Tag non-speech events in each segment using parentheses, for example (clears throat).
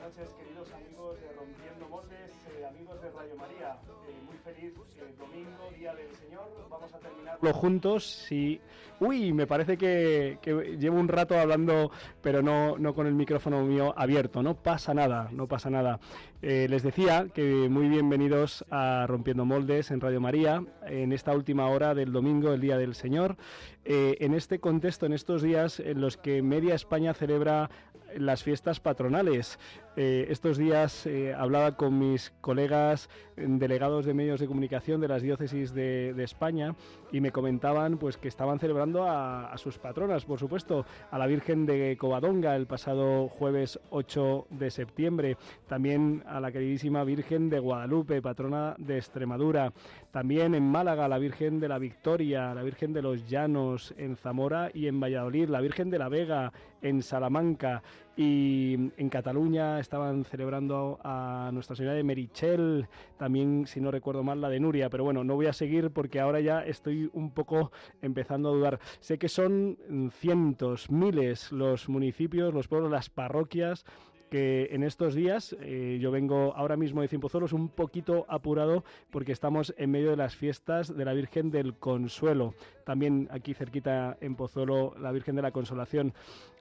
buenas noches, queridos amigos de Rompiendo Moldes, eh, amigos de Radio María. Eh, muy feliz eh, domingo, Día del Señor. Vamos a terminarlo juntos. Y... Uy, me parece que, llevo un rato hablando, pero no, no con el micrófono mío abierto. No pasa nada, no pasa nada. les decía que muy bienvenidos a Rompiendo Moldes en Radio María, en esta última hora del domingo, el Día del Señor. en este contexto, en estos días en los que media España celebra las fiestas patronales. Eh, estos días eh, hablaba con mis colegas delegados de medios de comunicación de las diócesis de, España y me comentaban pues que estaban celebrando a, sus patronas, por supuesto, a la Virgen de Covadonga el pasado jueves 8 de septiembre, también a la queridísima Virgen de Guadalupe, patrona de Extremadura, también en Málaga la Virgen de la Victoria, la Virgen de los Llanos en Zamora y en Valladolid, la Virgen de la Vega en Salamanca y en Cataluña estaban celebrando a Nuestra Señora de Merichel, también si no recuerdo mal la de Nuria, pero bueno, no voy a seguir porque ahora ya estoy un poco empezando a dudar. Sé que son cientos, miles los municipios, los pueblos, las parroquias que en estos días, eh, yo vengo ahora mismo de Cienpozuelos un poquito apurado porque estamos en medio de las fiestas de la Virgen del Consuelo. También aquí cerquita en Pozuelo la Virgen de la Consolación.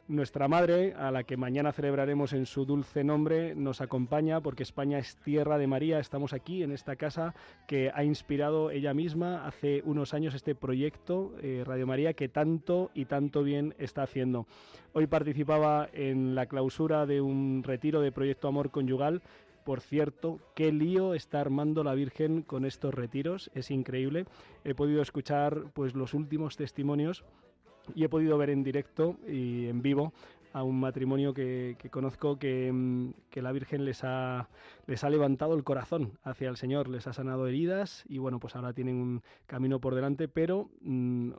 Nuestra Madre, a la que mañana celebraremos en su dulce nombre, nos acompaña porque España es tierra de María. Estamos aquí en esta casa que ha inspirado ella misma hace unos años este proyecto eh, Radio María que tanto y tanto bien está haciendo. Hoy participaba en la clausura de un retiro de Proyecto Amor Conyugal por cierto, qué lío está armando la Virgen con estos retiros, es increíble. He podido escuchar pues los últimos testimonios y he podido ver en directo y en vivo a un matrimonio que, conozco mm, que, la Virgen les ha, les ha levantado el corazón hacia el Señor, les ha sanado heridas y bueno, pues ahora tienen un camino por delante, pero mm,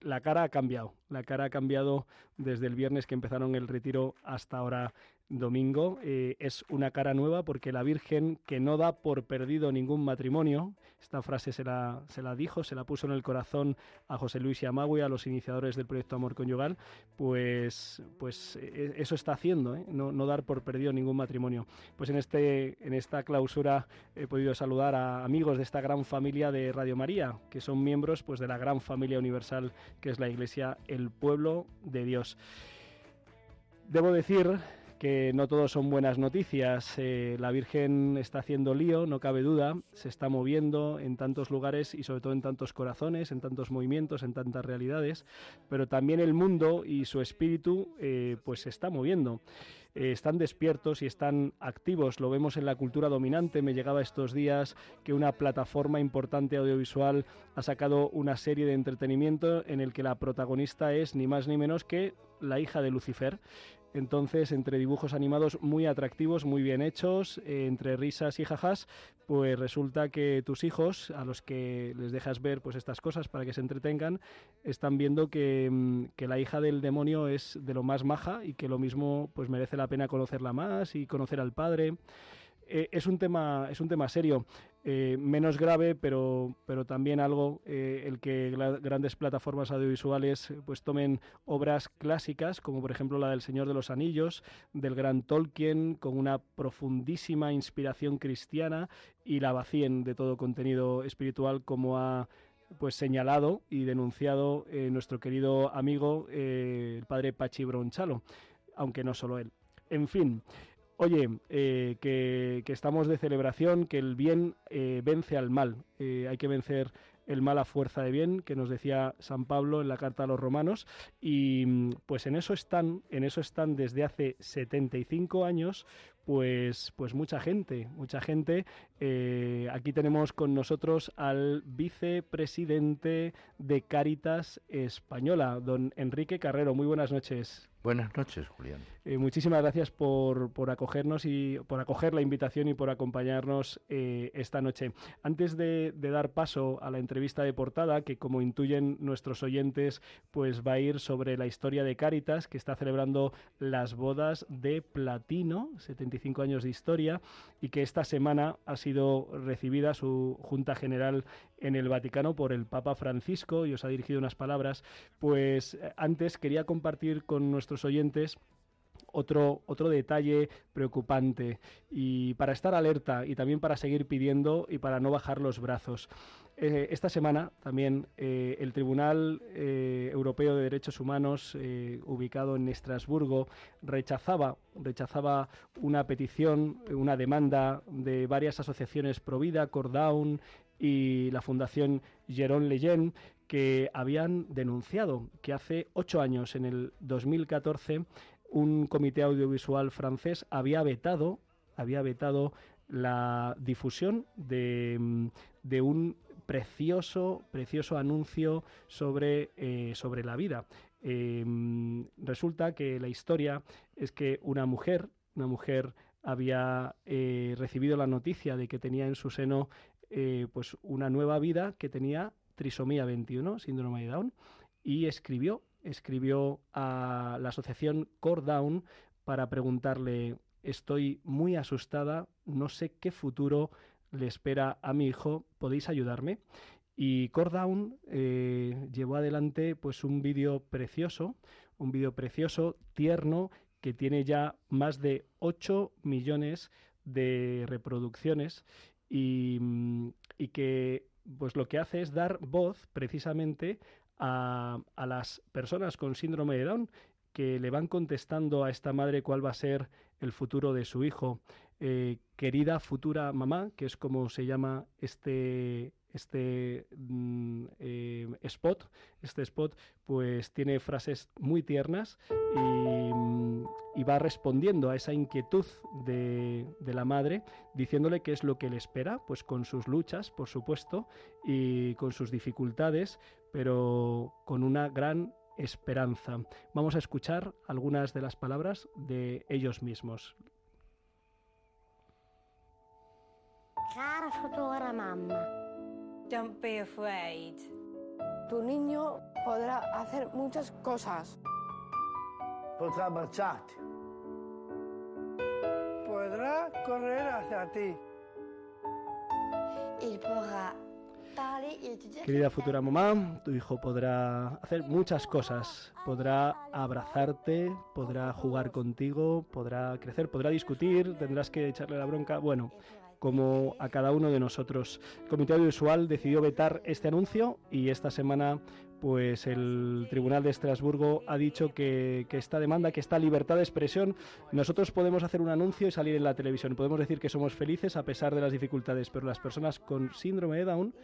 la cara ha cambiado, la cara ha cambiado desde el viernes que empezaron el retiro hasta ahora domingo. Eh, es una cara nueva porque la Virgen que no da por perdido ningún matrimonio, esta frase se la, se la dijo, se la puso en el corazón a José Luis y a Magui, a los iniciadores del proyecto Amor Conyugal, pues, pues eh, eso está haciendo, ¿eh? no, no, dar por perdido ningún matrimonio. Pues en, este, en esta clausura he podido saludar a amigos de esta gran familia de Radio María, que son miembros pues, de la gran familia universal que es la Iglesia, el pueblo de Dios. Debo decir que no todos son buenas noticias. Eh, la Virgen está haciendo lío, no cabe duda, se está moviendo en tantos lugares y sobre todo en tantos corazones, en tantos movimientos, en tantas realidades, pero también el mundo y su espíritu eh, pues se está moviendo. Eh, están despiertos y están activos, lo vemos en la cultura dominante. Me llegaba estos días que una plataforma importante audiovisual ha sacado una serie de entretenimiento en el que la protagonista es ni más ni menos que la hija de Lucifer. Entonces, entre dibujos animados muy atractivos, muy bien hechos, eh, entre risas y jajas, pues resulta que tus hijos, a los que les dejas ver pues estas cosas para que se entretengan, están viendo que, mm, que la hija del demonio es de lo más maja y que lo mismo pues merece la pena conocerla más y conocer al padre. Eh, es un tema es un tema serio eh, menos grave pero pero también algo eh, el que grandes plataformas audiovisuales pues tomen obras clásicas como por ejemplo la del Señor de los Anillos del gran Tolkien con una profundísima inspiración cristiana y la vacíen de todo contenido espiritual como ha pues señalado y denunciado nuestro querido amigo el padre Pachi Bronchalo aunque no solo él. En fin Oye, eh, que, estamos de celebración, que el bien eh, vence al mal. Eh, hay que vencer el mal a fuerza de bien, que nos decía San Pablo en la carta a los romanos, y mm, pues en eso están, en eso están desde hace 75 años, pues, pues mucha gente, mucha gente. Eh, aquí tenemos con nosotros al vicepresidente de Cáritas Española, don Enrique Carrero. Muy buenas noches. Buenas noches, Julián. Eh, muchísimas gracias por, por, acogernos y por acoger la invitación y por acompañarnos eh, esta noche. Antes de, dar paso a la entrevista de portada, que como intuyen nuestros oyentes, pues va a ir sobre la historia de Cáritas, que está celebrando las bodas de platino, 75 años de historia, y que esta semana ha sido recibida su Junta General en el Vaticano por el Papa Francisco y os ha dirigido unas palabras. Pues eh, antes quería compartir con nuestros oyentes otro, otro detalle preocupante y para estar alerta y también para seguir pidiendo y para no bajar los brazos. Eh, esta semana también eh, el Tribunal eh, Europeo de Derechos Humanos, ubicado en Estrasburgo, rechazaba, rechazaba una petición, una demanda de varias asociaciones Provida, Cordown y la Fundación Jérôme Leyen, que habían denunciado que hace ocho años, en el 2014, un comité audiovisual francés había vetado, había vetado la difusión de, mm, un precioso, precioso anuncio sobre, eh, sobre la vida. Em, resulta que la historia es que una mujer, una mujer había eh, recibido la noticia de que tenía en su seno eh, pues una nueva vida que tenía trisomía 21, síndrome de Down, y escribió escribió a la asociación Core Down para preguntarle, estoy muy asustada, no sé qué futuro le espera a mi hijo, ¿podéis ayudarme? Y Core Down eh, llevó adelante pues un vídeo precioso, un vídeo precioso, tierno, que tiene ya más de 8 millones de reproducciones y, mm, y que pues lo que hace es dar voz precisamente a, las personas con síndrome de Down que le van contestando a esta madre cuál va a ser el futuro de su hijo. Eh, querida futura mamá, que es como se llama este, este mm, eh, spot, este spot, pues tiene frases muy tiernas y, va respondiendo a esa inquietud de, la madre, diciéndole qué es lo que le espera, pues con sus luchas, por supuesto, y con sus dificultades, pero con una gran esperanza. Vamos a escuchar algunas de las palabras de ellos mismos. Cara futura mamá. Don't be afraid. Tu niño podrá hacer muchas cosas. Podrá marcharte. Podrá correr hacia ti. Y podrá Querida futura mamá, tu hijo podrá hacer muchas cosas. Podrá abrazarte, podrá jugar contigo, podrá crecer, podrá discutir, tendrás que echarle la bronca. Bueno, como a cada uno de nosotros. El Comité Audiovisual decidió vetar este anuncio y esta semana pues el Tribunal de Estrasburgo ha dicho que, esta demanda, que esta libertad de expresión, nosotros podemos hacer un anuncio y salir en la televisión. Podemos decir que somos felices a pesar de las dificultades, pero las personas con síndrome de Down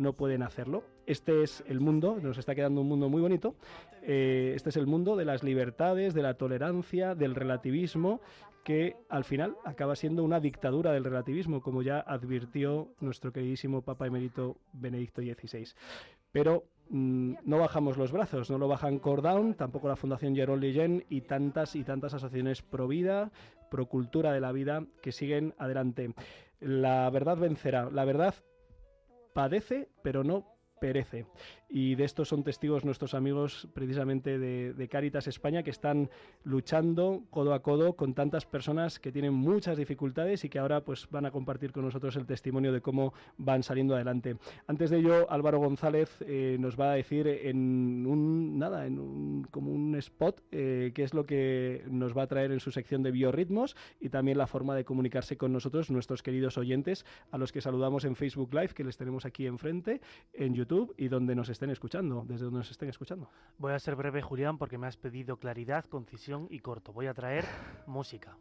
no pueden hacerlo. Este es el mundo, nos está quedando un mundo muy bonito. Eh, este es el mundo de las libertades, de la tolerancia, del relativismo, que al final acaba siendo una dictadura del relativismo, como ya advirtió nuestro queridísimo Papa Emérito Benedicto XVI. Pero mm, no bajamos los brazos, no lo bajan Cordown, tampoco la Fundación Jerome Leyen y tantas y tantas asociaciones pro vida, pro cultura de la vida que siguen adelante. La verdad vencerá, la verdad padece, pero no perece. Y de esto son testigos nuestros amigos precisamente de, de, Caritas España que están luchando codo a codo con tantas personas que tienen muchas dificultades y que ahora pues van a compartir con nosotros el testimonio de cómo van saliendo adelante. Antes de ello, Álvaro González eh, nos va a decir en un nada, en un, como un spot eh, qué es lo que nos va a traer en su sección de biorritmos y también la forma de comunicarse con nosotros, nuestros queridos oyentes, a los que saludamos en Facebook Live, que les tenemos aquí enfrente, en YouTube y donde nos estén escuchando, desde donde nos estén escuchando. Voy a ser breve, Julián, porque me has pedido claridad, concisión y corto. Voy a traer (laughs) música.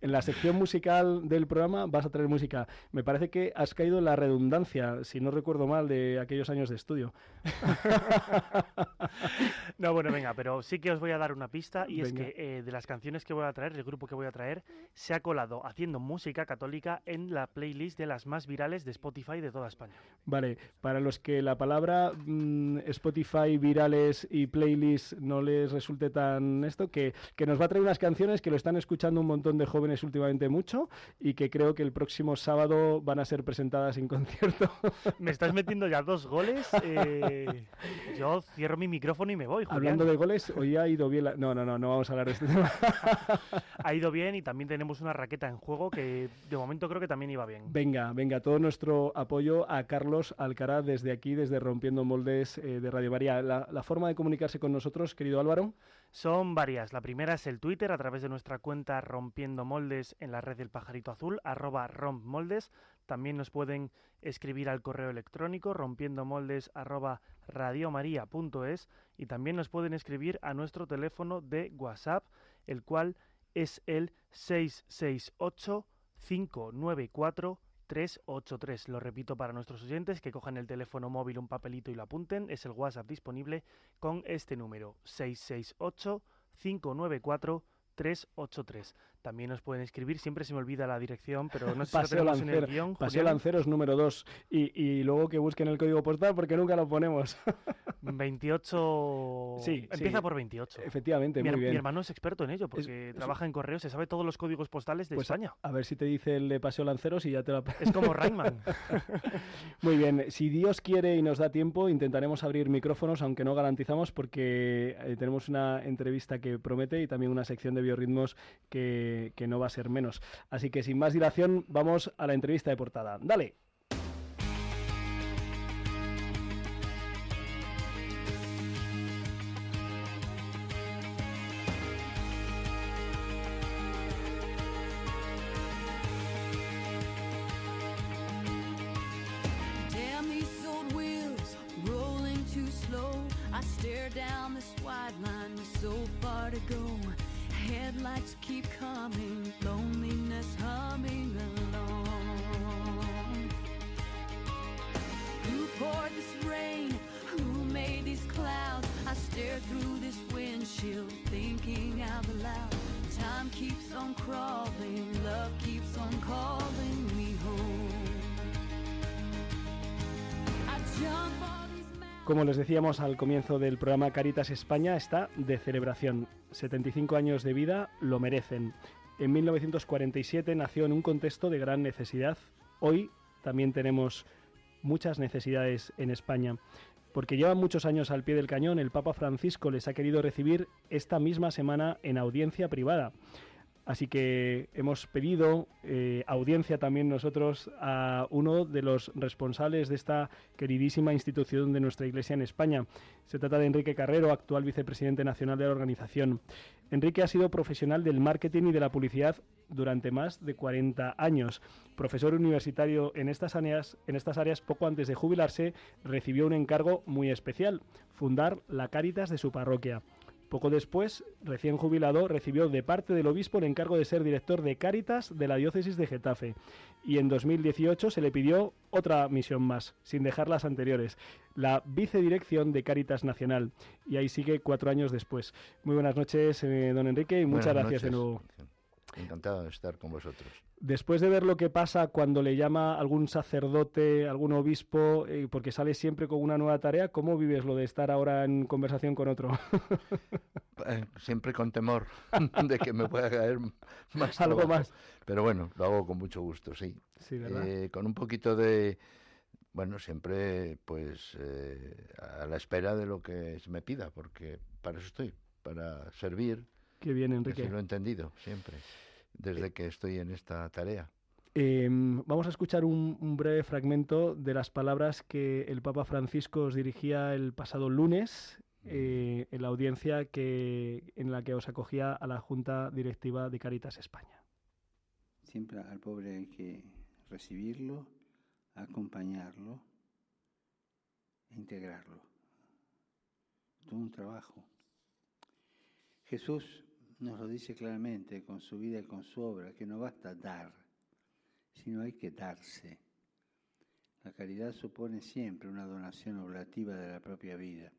en la sección musical del programa vas a traer música. Me parece que has caído en la redundancia, si no recuerdo mal, de aquellos años de estudio. (laughs) no, bueno, venga, pero sí que os voy a dar una pista y es que eh, de las canciones que voy a traer, el grupo que voy a traer, se ha colado haciendo música católica en la playlist de las más virales de Spotify de toda España. Vale, para los que la palabra mm, Spotify, virales y playlist no les resulte tan esto, que, que nos va a traer unas canciones que lo están escuchando un montón de jóvenes últimamente mucho y que creo que el próximo sábado van a ser presentadas en (laughs) concierto. Me estás metiendo ya dos goles. Eh, yo cierro mi micrófono y me voy. Hablando de goles, hoy ha ido bien. No, no, no, no vamos a hablar de este tema. (laughs) ha ido bien y también tenemos una raqueta en juego que de momento creo que también iba bien. Venga, venga, todo nuestro apoyo a Carlos Alcaraz desde aquí, desde Rompiendo Moldes eh, de Radio María. la forma de comunicarse con nosotros, querido Álvaro. Son varias. La primera es el Twitter a través de nuestra cuenta Rompiendo Moldes en la red del pajarito azul, arroba rompmoldes. También nos pueden escribir al correo electrónico rompiendomoldes arroba radiomaria.es y también nos pueden escribir a nuestro teléfono de WhatsApp, el cual es el 668 594 383. Lo repito para nuestros oyentes que cojan el teléfono móvil, un papelito y lo apunten. Es el WhatsApp disponible con este número 668 594 383. También nos pueden escribir, siempre se me olvida la dirección, pero no sé si lo en el guion. Paseo Lanceros número 2. Y, y, luego que busquen el código postal porque nunca lo ponemos. (laughs) 28. Sí, Empieza por 28. Efectivamente, muy bien. Mi hermano es experto en ello porque trabaja en correo, se sabe todos los códigos postales de pues España. A, ver si te dice el de Paseo Lanceros y ya te lo. Es como Rayman. (laughs) muy bien. Si Dios quiere y nos da tiempo, intentaremos abrir micrófonos, aunque no garantizamos porque eh, tenemos una entrevista que promete y también una sección de biorritmos que que, no va a ser menos. Así que sin más dilación, vamos a la entrevista de portada. Dale. down this wide line with so far to go. Headlights keep coming, loneliness humming along. Who poured this rain? Who made these clouds? I stare through this windshield, thinking out loud. Time keeps on crawling, love keeps on calling me home. I jump. Como les decíamos al comienzo del programa, Caritas España está de celebración. 75 años de vida lo merecen. En 1947 nació en un contexto de gran necesidad. Hoy también tenemos muchas necesidades en España. Porque llevan muchos años al pie del cañón, el Papa Francisco les ha querido recibir esta misma semana en audiencia privada. Así que hemos pedido eh, audiencia también nosotros a uno de los responsables de esta queridísima institución de nuestra Iglesia en España. Se trata de Enrique Carrero, actual vicepresidente nacional de la organización. Enrique ha sido profesional del marketing y de la publicidad durante más de 40 años. Profesor universitario en estas áreas, en estas áreas poco antes de jubilarse, recibió un encargo muy especial, fundar la Cáritas de su parroquia. Poco después, recién jubilado, recibió de parte del obispo el encargo de ser director de Cáritas de la diócesis de Getafe. Y en 2018 se le pidió otra misión más, sin dejar las anteriores, la vicedirección de Cáritas Nacional. Y ahí sigue cuatro años después. Muy buenas noches, eh, don Enrique, y muchas gracias de nuevo. Encantado de estar con vosotros. Después de ver lo que pasa cuando le llama algún sacerdote, algún obispo, eh, porque sale siempre con una nueva tarea, ¿cómo vives lo de estar ahora en conversación con otro? (laughs) Eh, siempre con temor (laughs) de que me pueda caer más. Algo más. Pero bueno, lo hago con mucho gusto, sí. Sí, ¿verdad? Eh, con un poquito de, bueno, siempre pues a la espera de lo que se me pida, porque para eso estoy, para servir. Qué bien, Enrique. Así lo he entendido siempre desde que estoy en esta tarea. Em, vamos a escuchar un, breve fragmento de las palabras que el Papa Francisco os dirigía el pasado lunes eh, en la audiencia que, en la que os acogía a la Junta Directiva de Caritas España. Siempre al pobre hay que recibirlo, acompañarlo integrarlo. Todo un trabajo. Jesús nos lo dice claramente con su vida y con su obra, que no basta dar, sino hay que darse. La caridad supone siempre una donación oblativa de la propia vida.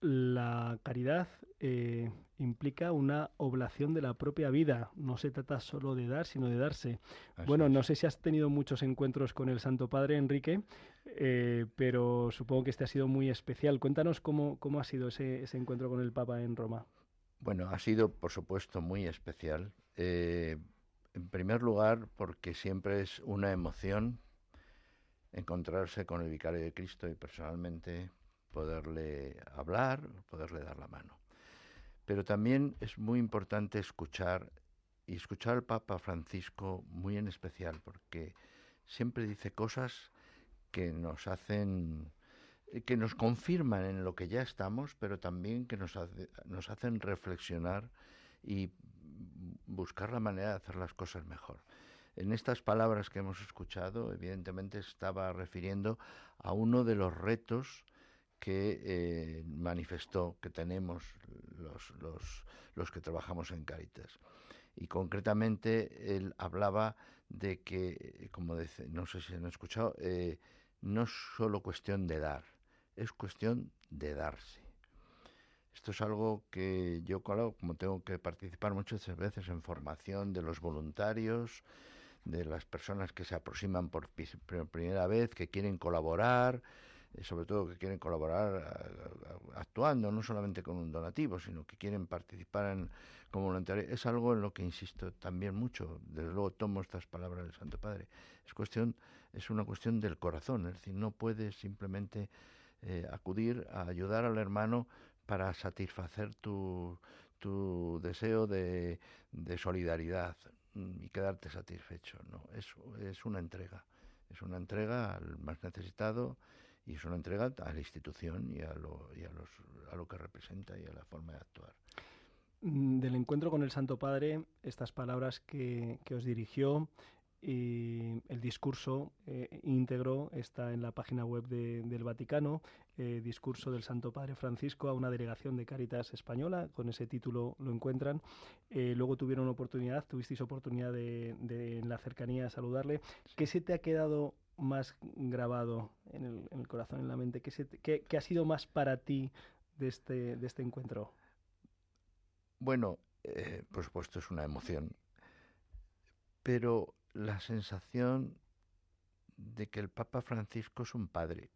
La caridad eh, implica una oblación de la propia vida. No se trata solo de dar, sino de darse. bueno, no sé si has tenido muchos encuentros con el Santo Padre, Enrique, eh, pero supongo que este ha sido muy especial. Cuéntanos cómo, cómo ha sido ese, ese encuentro con el Papa en Roma. Bueno, ha sido, por supuesto, muy especial. Eh, en primer lugar, porque siempre es una emoción encontrarse con el vicario de Cristo y personalmente poderle hablar, poderle dar la mano. Pero también es muy importante escuchar y escuchar al Papa Francisco muy en especial, porque siempre dice cosas que nos hacen que nos confirman en lo que ya estamos, pero también que nos, nos hacen reflexionar y buscar la manera de hacer las cosas mejor. En estas palabras que hemos escuchado, evidentemente estaba refiriendo a uno de los retos que eh, manifestó que tenemos los, los, los, que trabajamos en Caritas. Y concretamente él hablaba de que, como dice, no sé si han escuchado, eh, no es solo cuestión de dar, es cuestión de darse. Esto es algo que yo, como tengo que participar muchas veces en formación de los voluntarios, de las personas que se aproximan por primera vez, que quieren colaborar, eh, sobre todo que quieren colaborar actuando, no solamente con un donativo, sino que quieren participar como voluntario, es algo en lo que insisto también mucho. Desde luego tomo estas palabras del Santo Padre. Es cuestión, es una cuestión del corazón, es decir, no puedes simplemente eh, acudir a ayudar al hermano para satisfacer tu, tu deseo de, de solidaridad mm, y quedarte satisfecho. No, es, es una entrega, es una entrega al más necesitado y es una entrega a la institución y a lo, y a los, a lo que representa y a la forma de actuar. Mm, del encuentro con el Santo Padre, estas palabras que, que os dirigió, y el discurso eh, íntegro está en la página web del Vaticano, eh, discurso del Santo Padre Francisco a una delegación de Caritas española, con ese título lo encuentran. Eh, luego tuvieron oportunidad, tuvisteis oportunidad de, en la cercanía saludarle. ¿Qué se te ha quedado más grabado en el, corazón, en la mente? ¿Qué, qué, ha sido más para ti de este, de este encuentro? Bueno, por supuesto es una emoción, pero la sensación de que el Papa Francisco es un padre.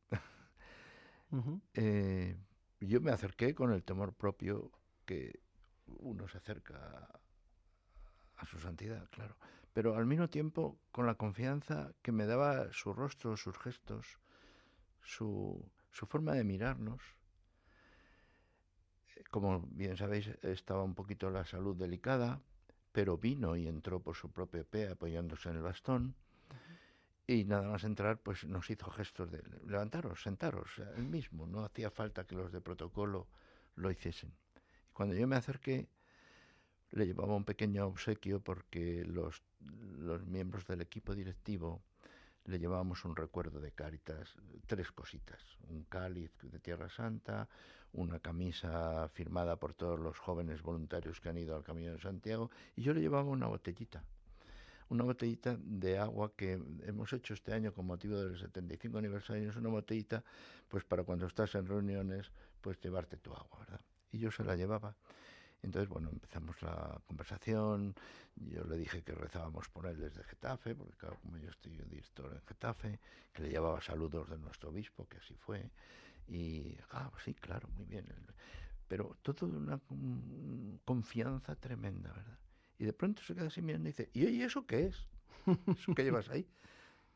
Eh, yo me acerqué con el temor propio que uno se acerca a su santidad, claro, pero al mismo tiempo con la confianza que me daba su rostro, sus gestos, su, su forma de mirarnos. Eh, como bien sabéis, estaba un poquito la salud delicada, pero vino y entró por su propio pie apoyándose en el bastón. Y nada más entrar, pues nos hizo gestos de levantaros, sentaros, él mismo, no hacía falta que los de protocolo lo hiciesen. Y cuando yo me acerqué, le llevaba un pequeño obsequio porque los, los miembros del equipo directivo le llevábamos un recuerdo de Cáritas, tres cositas, un cáliz de Tierra Santa, una camisa firmada por todos los jóvenes voluntarios que han ido al Camino de Santiago, y yo le llevaba una botellita, una botellita de agua que hemos hecho este año con motivo del 75 aniversario, es una botellita, pues para cuando estás en reuniones, pues llevarte tu agua, ¿verdad? Y yo se la llevaba. Entonces, bueno, empezamos la conversación, yo le dije que rezábamos por él desde Getafe, porque claro, como yo estoy director en Getafe, que le llevaba saludos de nuestro obispo, que así fue, y, ah, sí, claro, muy bien, pero todo de una confianza tremenda, ¿verdad? Y de pronto se queda así mirando y dice, ¿y eso qué es? ¿Eso que llevas ahí?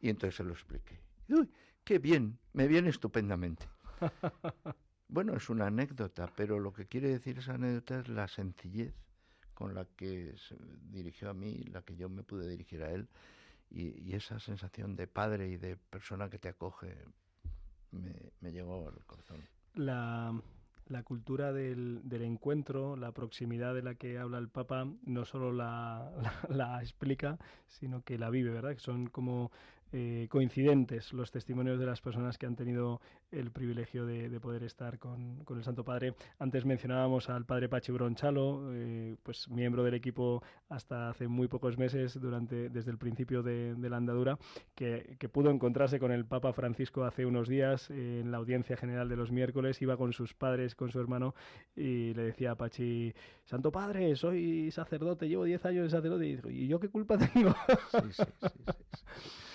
Y entonces se lo expliqué. ¡Uy, qué bien! Me viene estupendamente. (laughs) Bueno, es una anécdota, pero lo que quiere decir esa anécdota es la sencillez con la que se dirigió a mí, la que yo me pude dirigir a él, y, esa sensación de padre y de persona que te acoge me, me llegó al corazón. La, la cultura del, del, encuentro, la proximidad de la que habla el Papa, no solo la, (laughs) la, explica, sino que la vive, ¿verdad? Que son como eh, coincidentes los testimonios de las personas que han tenido el privilegio de, poder estar con, el Santo Padre. Antes mencionábamos al Padre Pachi Bronchalo, eh, pues miembro del equipo hasta hace muy pocos meses, durante, desde el principio de, la andadura, que, pudo encontrarse con el Papa Francisco hace unos días en la audiencia general de los miércoles, iba con sus padres, con su hermano, y le decía a Pachi, Santo Padre, soy sacerdote, llevo 10 años de sacerdote, y, ¿y yo qué culpa tengo? sí. Sí, sí.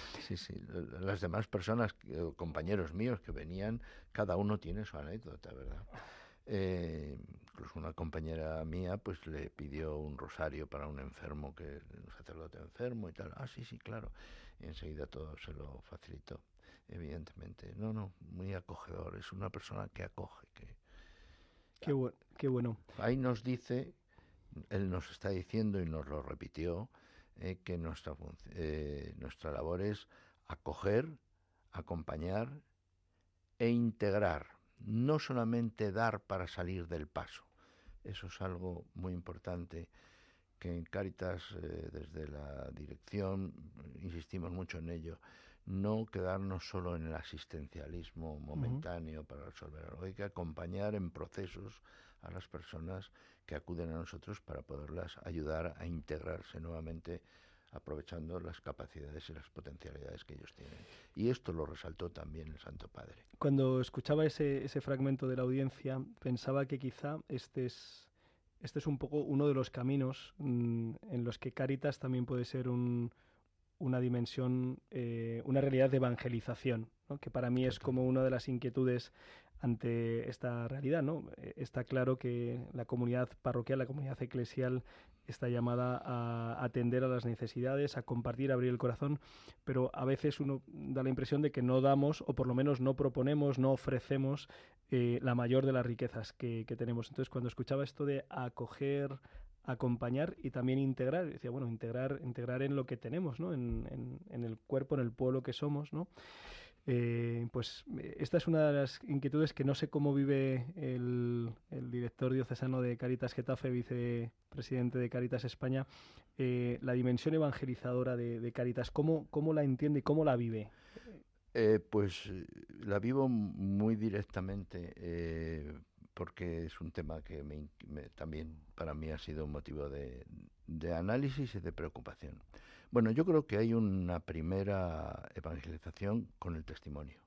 Las demás personas, compañeros míos que venían, cada uno tiene su anécdota, ¿verdad? Eh, incluso una compañera mía pues le pidió un rosario para un enfermo, que un sacerdote enfermo y tal. Ah, sí, sí, claro. Y enseguida todo se lo facilitó, evidentemente. No, no, muy acogedor. Es una persona que acoge. Que, qué, qué bueno. Ahí nos dice, él nos está diciendo y nos lo repitió, eh, que nuestra, eh, nuestra labor es acoger, acompañar e integrar, no solamente dar para salir del paso. Eso es algo muy importante que en Cáritas, eh, desde la dirección, insistimos mucho en ello, no quedarnos solo en el asistencialismo momentáneo para resolver algo, hay que acompañar en procesos a las personas que acuden a nosotros para poderlas ayudar a integrarse nuevamente aprovechando las capacidades y las potencialidades que ellos tienen. Y esto lo resaltó también el Santo Padre. Cuando escuchaba ese, ese fragmento de la audiencia, pensaba que quizá este es, este es un poco uno de los caminos mm, en los que Caritas también puede ser un, una dimensión, eh, una realidad de evangelización, que para mí es como una de las inquietudes ante esta realidad. ¿no? Eh, está claro que la comunidad parroquial, la comunidad eclesial está llamada a atender a las necesidades, a compartir, a abrir el corazón, pero a veces uno da la impresión de que no damos, o por lo menos no proponemos, no ofrecemos eh, la mayor de las riquezas que, tenemos. Entonces, cuando escuchaba esto de acoger, acompañar y también integrar, decía, bueno, integrar, integrar en lo que tenemos, ¿no? En, en el cuerpo, en el pueblo que somos, ¿no? Eh, pues eh, esta es una de las inquietudes que no sé cómo vive el, director diocesano de Caritas Getafe, vicepresidente de Caritas España, eh, la dimensión evangelizadora de, Caritas. ¿Cómo, ¿Cómo, la entiende y cómo la vive? pues la vivo muy directamente porque es un tema que también para mí ha sido un motivo de análisis y de preocupación. Bueno, yo creo que hay una primera evangelización con el testimonio.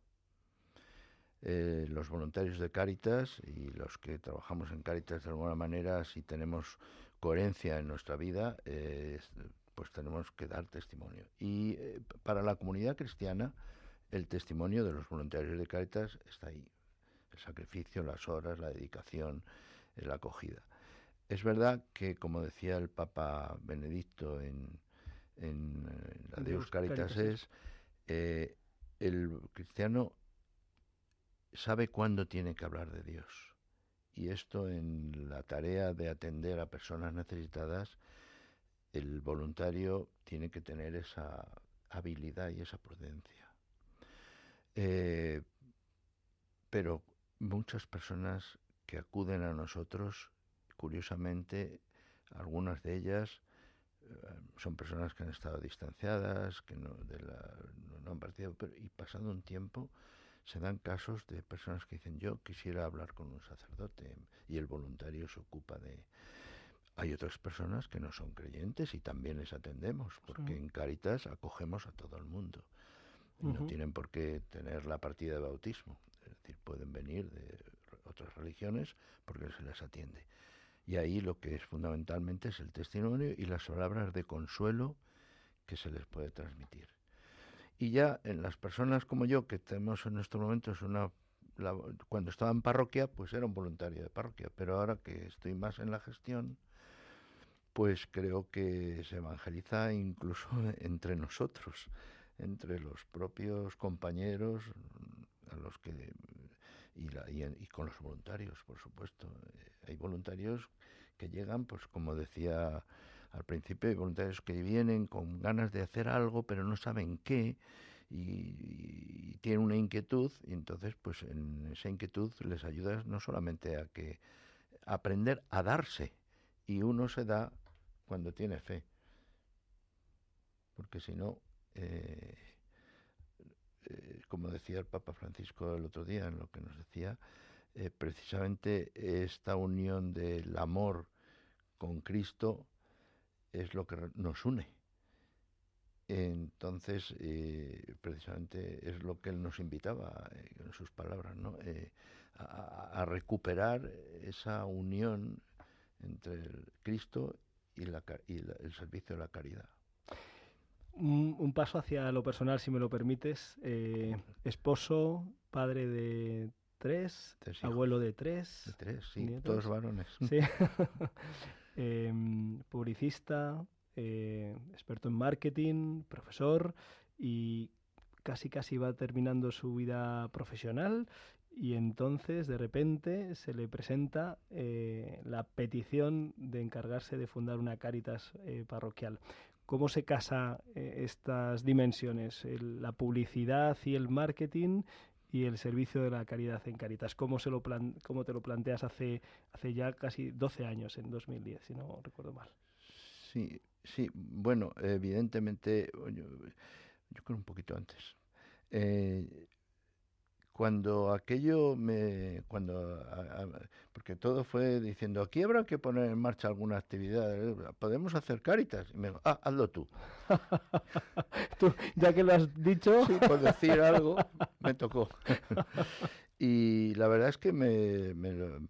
Eh, los voluntarios de Cáritas y los que trabajamos en Cáritas de alguna manera, si tenemos coherencia en nuestra vida, eh, pues tenemos que dar testimonio. Y eh, para la comunidad cristiana, el testimonio de los voluntarios de Cáritas está ahí. El sacrificio, las horas, la dedicación, la acogida. Es verdad que, como decía el Papa Benedicto en, en, la Deus Caritas es eh, el cristiano sabe cuándo tiene que hablar de Dios. Y esto en la tarea de atender a personas necesitadas, el voluntario tiene que tener esa habilidad y esa prudencia. Eh, pero muchas personas que acuden a nosotros, curiosamente, algunas de ellas son personas que han estado distanciadas, que no, de la, no, han partido, pero, y pasando un tiempo se dan casos de personas que dicen yo quisiera hablar con un sacerdote y el voluntario se ocupa de... Hay otras personas que no son creyentes y también les atendemos, porque en Caritas acogemos a todo el mundo. No tienen por qué tener la partida de bautismo, es decir, pueden venir de otras religiones porque se les atiende. Y ahí lo que es fundamentalmente es el testimonio y las palabras de consuelo que se les puede transmitir. Y ya en las personas como yo, que tenemos en estos momentos una... cuando estaba en parroquia, pues era un voluntario de parroquia, pero ahora que estoy más en la gestión, pues creo que se evangeliza incluso (laughs) entre nosotros, entre los propios compañeros a los que y, y, con los voluntarios, por supuesto. Eh, hay voluntarios que llegan, pues como decía al principio, hay voluntarios que vienen con ganas de hacer algo, pero no saben qué, y, tienen una inquietud, y entonces, pues en esa inquietud les ayudas no solamente a que aprender a darse, y uno se da cuando tiene fe, porque si no, eh, eh, como decía el Papa Francisco el otro día, en lo que nos decía, eh, precisamente esta unión del amor con Cristo es lo que nos une. Entonces, eh, precisamente es lo que él nos invitaba en sus palabras, ¿no? a, recuperar esa unión entre el Cristo y, la, y el servicio de la caridad. Un, paso hacia lo personal, si me lo permites. Eh, esposo, padre de tres, abuelo de tres. De tres, sí, todos varones. (laughs) Sí. (laughs) Em, publicista, eh, experto en marketing, profesor y casi casi va terminando su vida profesional y entonces de repente se le presenta eh, la petición de encargarse de fundar una Cáritas parroquial. ¿Cómo se casa eh, estas dimensiones, la publicidad y el marketing y el servicio de la caridad en Caritas? ¿Cómo, se lo cómo te lo planteas hace, hace ya casi 12 años, en 2010, si no recuerdo mal? Sí, sí, bueno, evidentemente, yo, creo un poquito antes. Eh, cuando aquello me cuando porque todo fue diciendo aquí habrá que poner en marcha alguna actividad ¿eh? podemos hacer caritas y me dijo ah hazlo tú. (laughs) ya que lo has dicho sí, por decir algo me tocó (laughs) y la verdad es que me,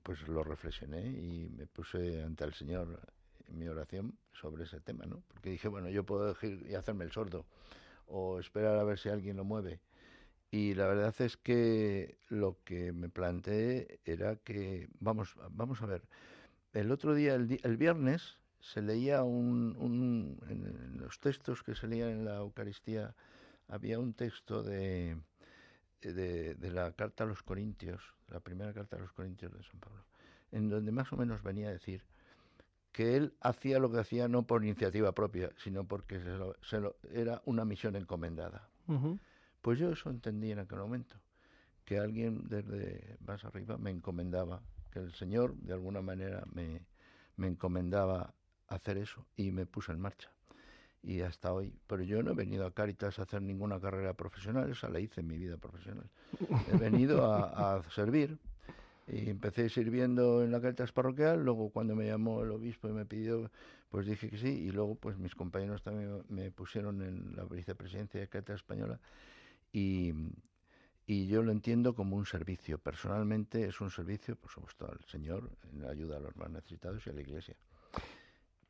pues lo reflexioné y me puse ante el señor en mi oración sobre ese tema no porque dije bueno yo puedo ir y hacerme el sordo o esperar a ver si alguien lo mueve y la verdad es que lo que me planteé era que, vamos, vamos a ver, el otro día, el, viernes, se leía un, un en, los textos que se leían en la Eucaristía, había un texto de, de, la carta a los Corintios, la primera carta a los Corintios de San Pablo, en donde más o menos venía a decir que él hacía lo que hacía no por iniciativa propia, sino porque se lo, era una misión encomendada. Pues yo eso entendí en aquel momento, que alguien desde más arriba me encomendaba, que el Señor de alguna manera me, me encomendaba hacer eso y me puse en marcha. Y hasta hoy, pero yo no he venido a Cáritas a hacer ninguna carrera profesional, esa la hice en mi vida profesional. (laughs) He venido a, servir y empecé sirviendo en la Cáritas parroquial, luego cuando me llamó el obispo y me pidió, pues dije que sí, y luego pues mis compañeros también me pusieron en la vicepresidencia de Cáritas Española y, y yo lo entiendo como un servicio. Personalmente es un servicio, por supuesto, al Señor, en ayuda a los más necesitados y a la Iglesia.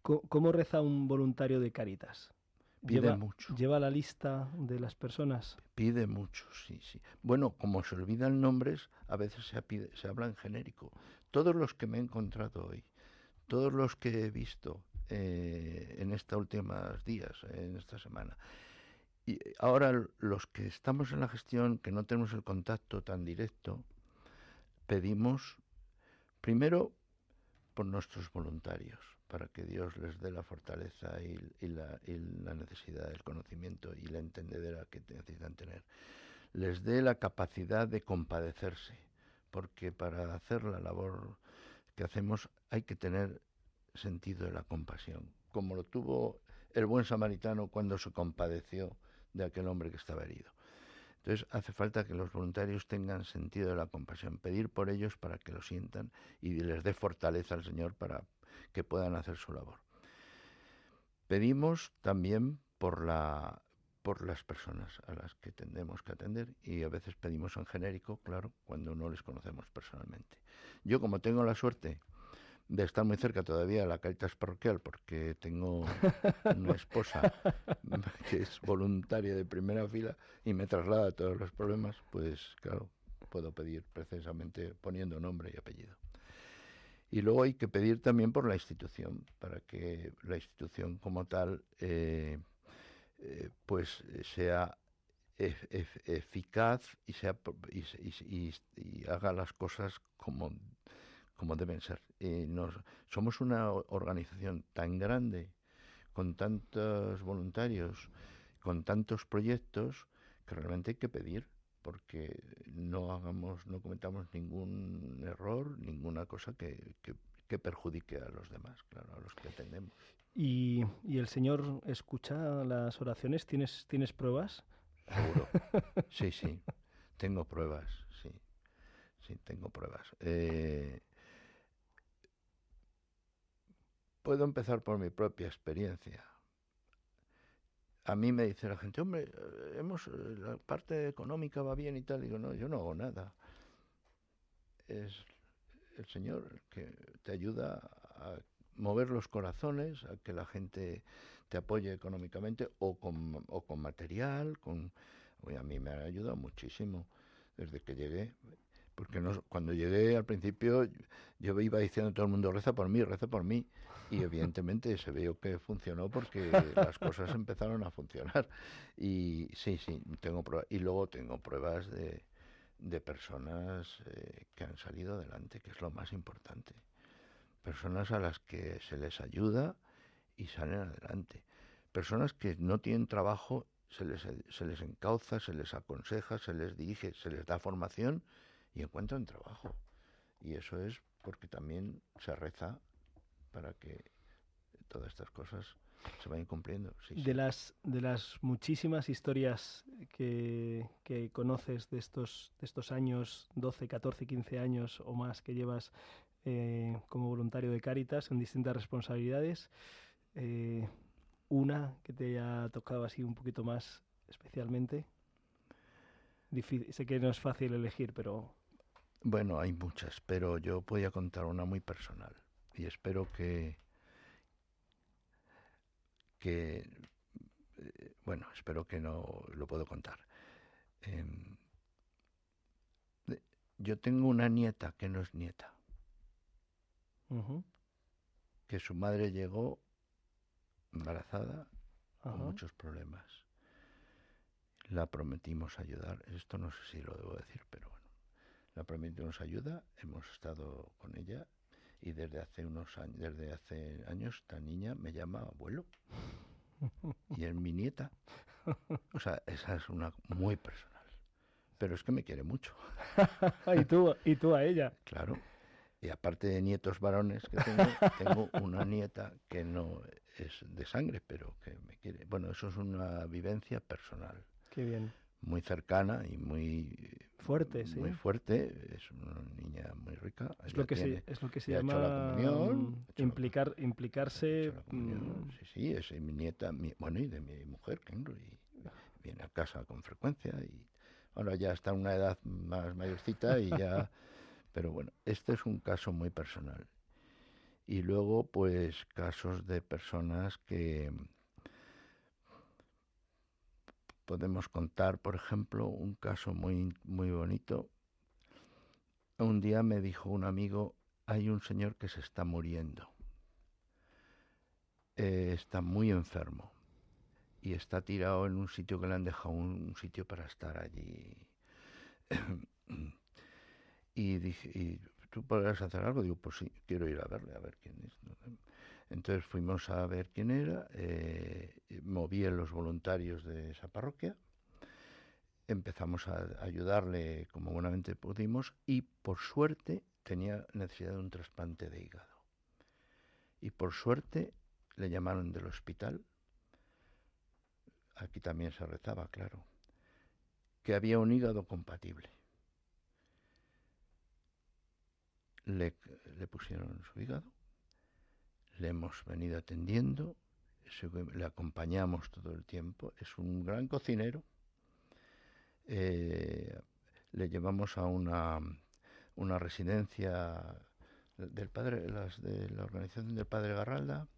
¿Cómo reza un voluntario de Caritas? Pide lleva, mucho. ¿Lleva la lista de las personas? Pide mucho, sí, sí. Bueno, como se olvidan nombres, a veces se, pide, se habla en genérico. Todos los que me he encontrado hoy, todos los que he visto eh, en estos últimos días, en esta semana, y ahora los que estamos en la gestión, que no tenemos el contacto tan directo, pedimos primero por nuestros voluntarios, para que Dios les dé la fortaleza y, la, la, necesidad del conocimiento y la entendedera que necesitan tener. Les dé la capacidad de compadecerse, porque para hacer la labor que hacemos hay que tener sentido de la compasión, como lo tuvo el buen samaritano cuando se compadeció de aquel hombre que estaba herido. Entonces hace falta que los voluntarios tengan sentido de la compasión, pedir por ellos para que lo sientan y les dé fortaleza al Señor para que puedan hacer su labor. Pedimos también por la por las personas a las que tendemos que atender y a veces pedimos en genérico, claro, cuando no les conocemos personalmente. Yo como tengo la suerte de estar muy cerca todavía de la Caritas Parroquial, porque tengo una (laughs) esposa (laughs) que es voluntaria de primera fila y me traslada todos los problemas, pues claro, puedo pedir precisamente poniendo nombre y apellido. Y luego hay que pedir también por la institución, para que la institución como tal eh, eh, pues sea eficaz y, sea, y haga las cosas como como deben ser. Y nos, somos una organización tan grande, con tantos voluntarios, con tantos proyectos, que realmente hay que pedir, porque no hagamos, no cometamos ningún error, ninguna cosa que, que, perjudique a los demás, claro, a los que atendemos. ¿Y, ¿Y, el Señor escucha las oraciones? ¿Tienes, ¿Tienes pruebas? seguro. (laughs) Sí, sí. Tengo pruebas, sí. Sí, tengo pruebas. Eh, puedo empezar por mi propia experiencia. A mí me dice la gente, hombre, eh, hemos, eh, la parte económica va bien y tal. digo, no, yo no hago nada. Es el Señor que te ayuda a mover los corazones, a que la gente te apoye económicamente o con, o con material, con... a mí me ha ayudado muchísimo desde que llegué. Porque no, cuando llegué al principio yo iba diciendo a todo el mundo, reza por mí, reza por mí. Y evidentemente se vio que funcionó porque las cosas empezaron a funcionar. Y sí, sí, tengo pruebas. Y luego tengo pruebas de, de personas eh, que han salido adelante, que es lo más importante. Personas a las que se les ayuda y salen adelante. Personas que no tienen trabajo, se les, se les encauza, se les aconseja, se les dirige, se les da formación y encuentran trabajo. Y eso es porque también se reza para que todas estas cosas se vayan cumpliendo. de, Las, de las muchísimas historias que, que, conoces de estos, de estos años, 12, 14, 15 años o más que llevas eh, como voluntario de Cáritas en distintas responsabilidades, eh, una que te haya tocado así un poquito más especialmente. sé que no es fácil elegir, pero... Bueno, hay muchas, pero yo voy a contar una muy personal y espero que, que eh, bueno, espero que no lo puedo contar. Em, yo tengo una nieta que no es nieta, que su madre llegó embarazada con muchos problemas. La prometimos ayudar, esto no sé si lo debo decir, pero la prometimos ayuda, hemos estado con ella y desde hace unos años, desde hace años esta niña me llama abuelo y es mi nieta. O sea, esa es una muy personal. Pero es que me quiere mucho. (laughs) y tú y tú a ella. Claro. Y aparte de nietos varones que tengo, tengo una nieta que no es de sangre, pero que me quiere. Bueno, eso es una vivencia personal. Qué bien muy cercana y muy fuerte, sí. Muy fuerte, es una niña muy rica. Es lo que se, es lo que se llama mm, implicar, implicarse. Mm. Sí, sí, es mi nieta, bueno, y de mi mujer, y viene a casa con frecuencia y ahora ya está en una edad más mayorcita y ya, (laughs) pero bueno, este es un caso muy personal. Y luego, pues, casos de personas que, podemos contar, por ejemplo, un caso muy, muy bonito. Un día me dijo un amigo, hay un señor que se está muriendo. Eh, está muy enfermo y está tirado en un sitio que le han dejado un, sitio para estar allí. (clears throat) y dije, ¿y tú podrás hacer algo? Digo, pues sí, quiero ir a verle, a ver quién es. Entonces fuimos a ver quién era, eh, moví los voluntarios de esa parroquia, empezamos a ayudarle como buenamente pudimos y por suerte tenía necesidad de un trasplante de hígado. Y por suerte le llamaron del hospital, aquí también se rezaba, claro, que había un hígado compatible. Le, le pusieron su hígado le hemos venido atendiendo, le acompañamos todo el tiempo, es un gran cocinero. Eh, le llevamos a una, una residencia del padre, las de la organización del padre Garralda,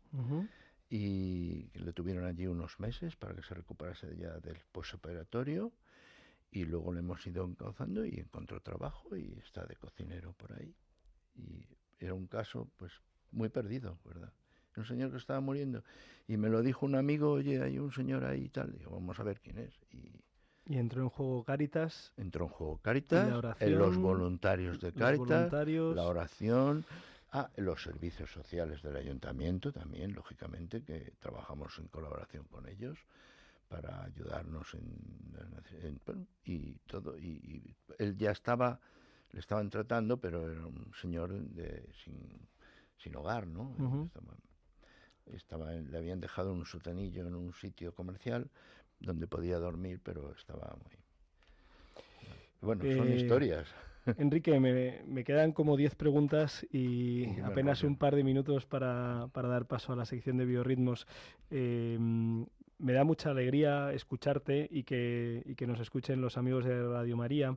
y le tuvieron allí unos meses para que se recuperase ya del postoperatorio y luego le hemos ido encauzando y encontró trabajo y está de cocinero por ahí. Y era un caso, pues, muy perdido, ¿verdad? Un señor que estaba muriendo. Y me lo dijo un amigo, oye, hay un señor ahí y tal. Digo, vamos a ver quién es. Y, y entró en juego Caritas. Entró en juego Caritas, en los voluntarios de Caritas, la oración, ah, los servicios sociales del ayuntamiento también, lógicamente, que trabajamos en colaboración con ellos para ayudarnos en, y todo. Y, él ya estaba, le estaban tratando, pero era un señor de, sin sin hogar, ¿no? estaba, le habían dejado un sotanillo en un sitio comercial, donde podía dormir, pero estaba muy... Bueno, son Eh, historias. (laughs) Enrique, me, me quedan como 10 preguntas y (laughs) apenas un par de minutos para, para dar paso a la sección de biorritmos. Eh, me da mucha alegría escucharte y que, y que nos escuchen los amigos de Radio María.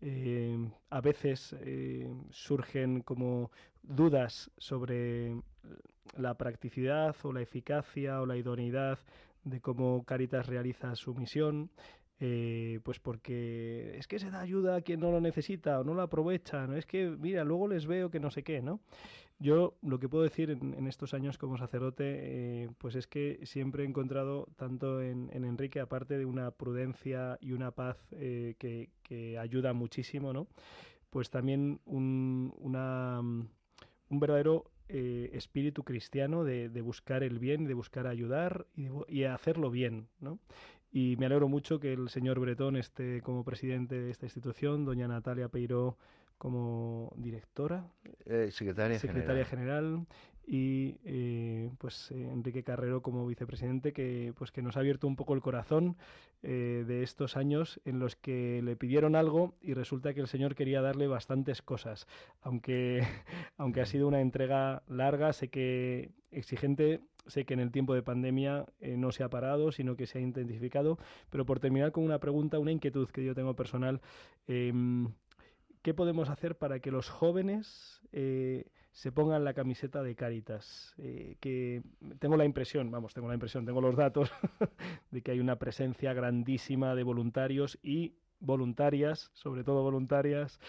Eh, a veces eh, surgen como dudas sobre la practicidad o la eficacia o la idoneidad de cómo Caritas realiza su misión eh, pues porque es que se da ayuda a quien no lo necesita o no lo aprovecha, ¿no? Es que, mira, luego les veo que no sé qué, ¿no? Yo lo que puedo decir en, estos años como sacerdote, eh, pues es que siempre he encontrado tanto en, en Enrique, aparte de una prudencia y una paz eh, que, ayuda muchísimo, ¿no? Pues también un, un verdadero eh, espíritu cristiano de, de buscar el bien, de buscar ayudar y hacerlo bien, ¿no? Y me alegro mucho que el señor Bretón esté como presidente de esta institución, doña Natalia Peiró como directora, Eh, secretaria, secretaria general. general, y eh, pues eh, Enrique Carrero como vicepresidente que pues que nos ha abierto un poco el corazón eh, de estos años en los que le pidieron algo y resulta que el señor quería darle bastantes cosas. Aunque (laughs) aunque ha sido una entrega larga sé que exigente sé que en el tiempo de pandemia eh, no se ha parado sino que se ha intensificado. Pero por terminar con una pregunta una inquietud que yo tengo personal em, ¿qué podemos hacer para que los jóvenes eh, se pongan la camiseta de Cáritas? Eh, que tengo la impresión, vamos, tengo la impresión, tengo los datos (laughs) de que hay una presencia grandísima de voluntarios y voluntarias, sobre todo voluntarias,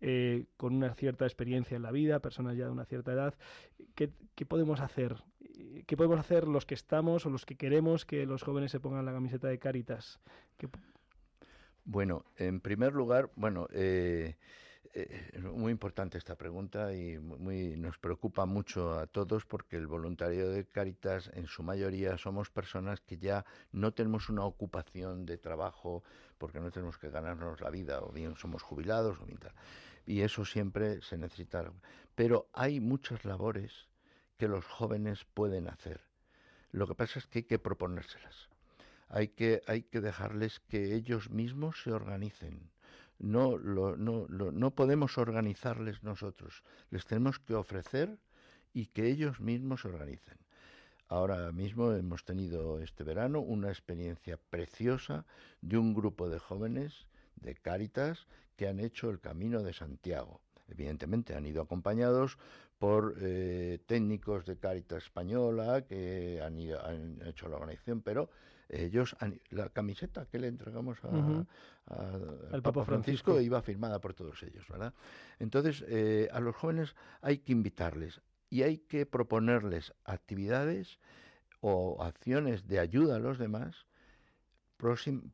eh, con una cierta experiencia en la vida, personas ya de una cierta edad. ¿Qué, podemos hacer? Eh, ¿Qué podemos hacer los que estamos o los que queremos que los jóvenes se pongan la camiseta de Cáritas? ¿Qué- Bueno, en primer lugar, bueno, eh, eh, muy importante esta pregunta y muy, nos preocupa mucho a todos porque el voluntario de Caritas en su mayoría somos personas que ya no tenemos una ocupación de trabajo porque no tenemos que ganarnos la vida o bien somos jubilados o bien tal. Y eso siempre se necesita. Pero hay muchas labores que los jóvenes pueden hacer. Lo que pasa es que hay que proponérselas hay que, hay que dejarles que ellos mismos se organicen. No, lo, no, lo- no podemos organizarles nosotros, les tenemos que ofrecer y que ellos mismos se organicen. Ahora mismo hemos tenido este verano una experiencia preciosa de un grupo de jóvenes de Cáritas que han hecho el Camino de Santiago. Evidentemente han ido acompañados por eh, técnicos de Cáritas Española que han, ido- han hecho la organización, pero ellos, la camiseta que le entregamos a, al Al Papa Francisco, Francisco. iba firmada por todos ellos, ¿verdad? Entonces, eh, a los jóvenes hay que invitarles y hay que proponerles actividades o acciones de ayuda a los demás próxim-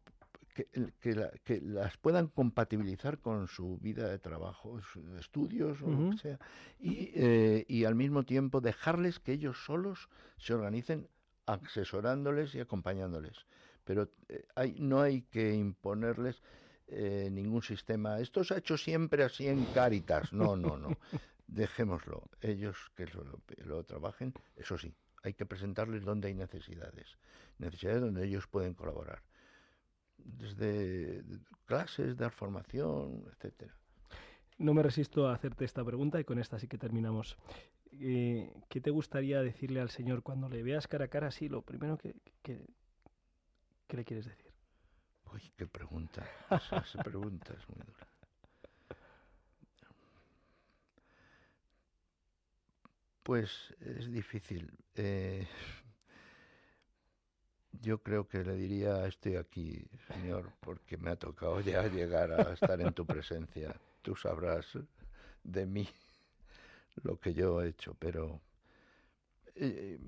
que, que la- que las puedan compatibilizar con su vida de trabajo, sus estudios o lo que sea, y, eh, y al mismo tiempo dejarles que ellos solos se organicen asesorándoles y acompañándoles. Pero eh, hay, no hay que imponerles eh, ningún sistema. Esto se ha hecho siempre así en Cáritas. No, no, no. (laughs) Dejémoslo. Ellos que lo, lo trabajen, eso sí. Hay que presentarles donde hay necesidades. Necesidades donde ellos pueden colaborar. Desde clases, dar formación, etcétera. No me resisto a hacerte esta pregunta y con esta sí que terminamos. Eh, ¿Qué te gustaría decirle al Señor cuando le veas cara a cara así? Lo primero que, que, que le quieres decir. Uy, qué pregunta. Esa, (laughs) esa pregunta es muy dura. Pues es difícil. Eh, yo creo que le diría, estoy aquí, Señor, porque me ha tocado ya llegar a estar en tu presencia. Tú sabrás de mí lo que yo he hecho, pero eh,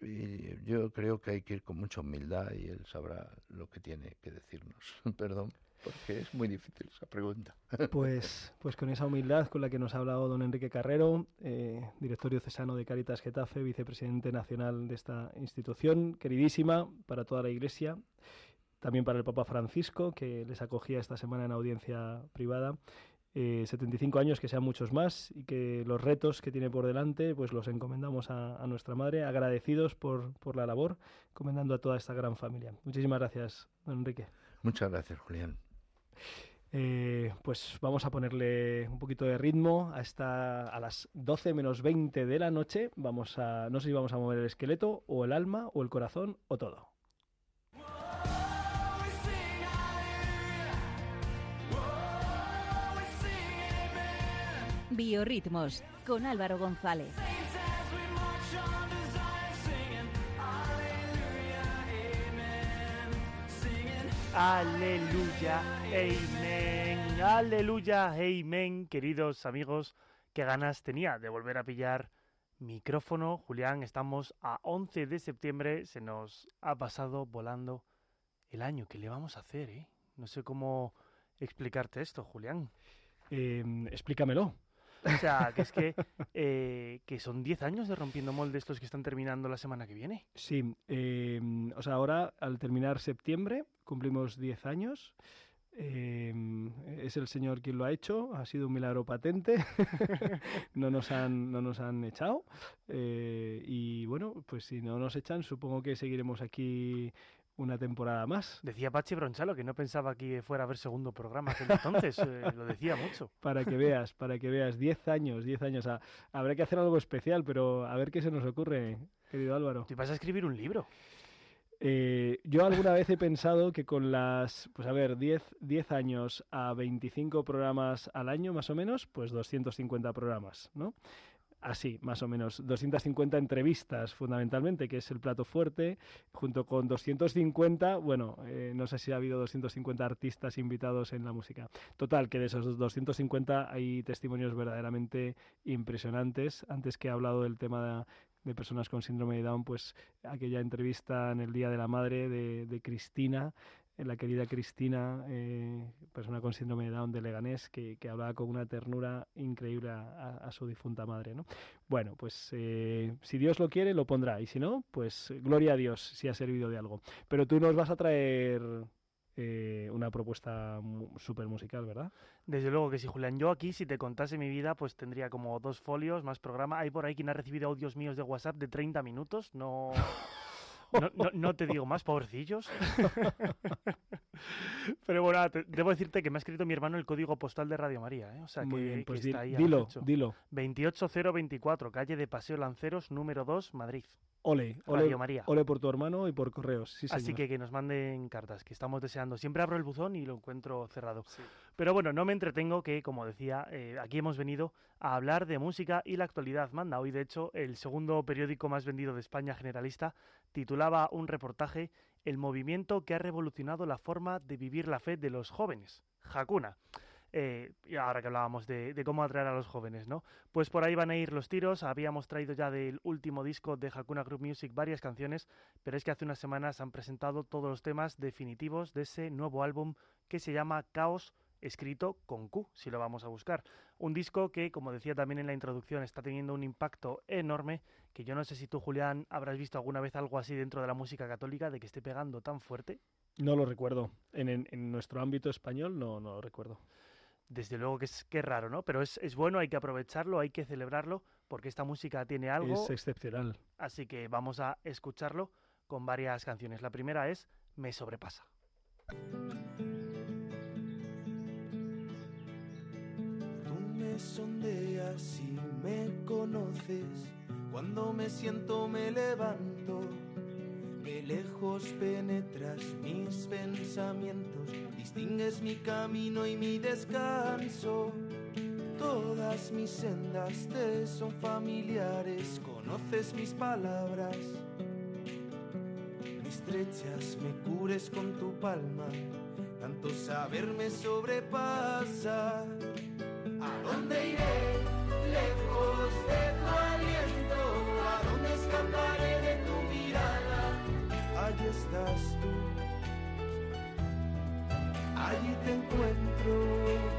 y yo creo que hay que ir con mucha humildad y él sabrá lo que tiene que decirnos. (laughs) Perdón, porque es muy difícil esa pregunta. (laughs) Pues, pues con esa humildad con la que nos ha hablado don Enrique Carrero, eh, director diocesano de Caritas Getafe, vicepresidente nacional de esta institución, queridísima para toda la Iglesia, también para el Papa Francisco, que les acogía esta semana en audiencia privada. Eh, 75 años, que sean muchos más y que los retos que tiene por delante, pues los encomendamos a, a nuestra madre, agradecidos por, por la labor, encomendando a toda esta gran familia. Muchísimas gracias, don Enrique. Muchas gracias, Julián. Eh, pues vamos a ponerle un poquito de ritmo a, esta, a las 12 menos 20 de la noche. Vamos a, no sé si vamos a mover el esqueleto o el alma o el corazón o todo. Biorritmos con Álvaro González. Aleluya, amén, aleluya, amén, queridos amigos, qué ganas tenía de volver a pillar micrófono. Julián, estamos a 11 de septiembre, se nos ha pasado volando el año. ¿Qué le vamos a hacer, eh? No sé cómo explicarte esto, Julián. Eh, explícamelo. O sea, que es que, eh, que son 10 años de rompiendo moldes los que están terminando la semana que viene. Sí, eh, o sea, ahora al terminar septiembre cumplimos 10 años. Eh, es el Señor quien lo ha hecho, ha sido un milagro patente, (laughs) no, nos han, no nos han echado eh, y bueno, pues si no nos echan supongo que seguiremos aquí una temporada más. Decía Pachi Bronchalo que no pensaba que fuera a haber segundo programa aquel entonces, eh, lo decía mucho. (laughs) Para que veas, para que veas, 10 años, 10 años. Ah, habrá que hacer algo especial, pero a ver qué se nos ocurre, querido Álvaro. ¿Te vas a escribir un libro? Eh, yo alguna vez he pensado que con las, pues a ver, 10, 10 años a 25 programas al año más o menos, pues 250 programas, ¿no? Así, más o menos. 250 entrevistas, fundamentalmente, que es el plato fuerte, junto con 250, bueno, eh, no sé si ha habido 250 artistas invitados en la música. Total, que de esos 250 hay testimonios verdaderamente impresionantes. Antes que he hablado del tema de, personas con síndrome de Down, pues aquella entrevista en el Día de la Madre de Cristina, la querida Cristina, eh, persona con síndrome de Down de Leganés, que, que hablaba con una ternura increíble a, a su difunta madre. ¿no? Bueno, pues eh, si Dios lo quiere, lo pondrá, y si no, pues gloria a Dios si ha servido de algo. Pero tú nos vas a traer eh, una propuesta súper musical, ¿verdad? Desde luego que sí, Julián. Yo aquí, si te contase mi vida, pues tendría como dos folios, más programa. Hay por ahí quien ha recibido audios míos de WhatsApp de 30 minutos. No... (laughs) (laughs) No, no, no, te digo más, pobrecillos. (laughs) Pero bueno, te, debo decirte que me ha escrito mi hermano el código postal de Radio María. ¿eh? O sea, Muy que, bien, pues que está ahí dilo, dilo. 28024, calle de Paseo Lanceros, número 2, Madrid. Ole, ole, Radio María. ole por tu hermano y por correos. Sí, Así señor. que que nos manden cartas, que estamos deseando. Siempre abro el buzón y lo encuentro cerrado. Pero bueno, no me entretengo que, como decía, eh, aquí hemos venido a hablar de música y la actualidad manda. Hoy, de hecho, el segundo periódico más vendido de España generalista titulaba un reportaje El movimiento que ha revolucionado la forma de vivir la fe de los jóvenes. Hakuna. Eh, y ahora que hablábamos de, de, cómo atraer a los jóvenes, ¿no? Pues por ahí van a ir los tiros. Habíamos traído ya del último disco de Hakuna Group Music varias canciones, pero es que hace unas semanas han presentado todos los temas definitivos de ese nuevo álbum que se llama Caos escrito con Q, si lo vamos a buscar. Un disco que, como decía también en la introducción, está teniendo un impacto enorme, que yo no sé si tú, Julián, habrás visto alguna vez algo así dentro de la música católica, de que esté pegando tan fuerte. No lo recuerdo. En, en, en nuestro ámbito español no, no lo recuerdo. Desde luego que es, que es raro, ¿no? Pero es, es bueno, hay que aprovecharlo, hay que celebrarlo, porque esta música tiene algo. Es excepcional. Así que vamos a escucharlo con varias canciones. La primera es Me sobrepasa. Sondeas y me conoces. Cuando me siento me levanto. De lejos penetras mis pensamientos. Distingues mi camino y mi descanso. Todas mis sendas te son familiares. Conoces mis palabras. Me estrechas, me cures con tu palma. Tanto saber me sobrepasa. ¿A dónde iré? Lejos de tu aliento. ¿A dónde escaparé de tu mirada? Allí estás tú. Allí te encuentro.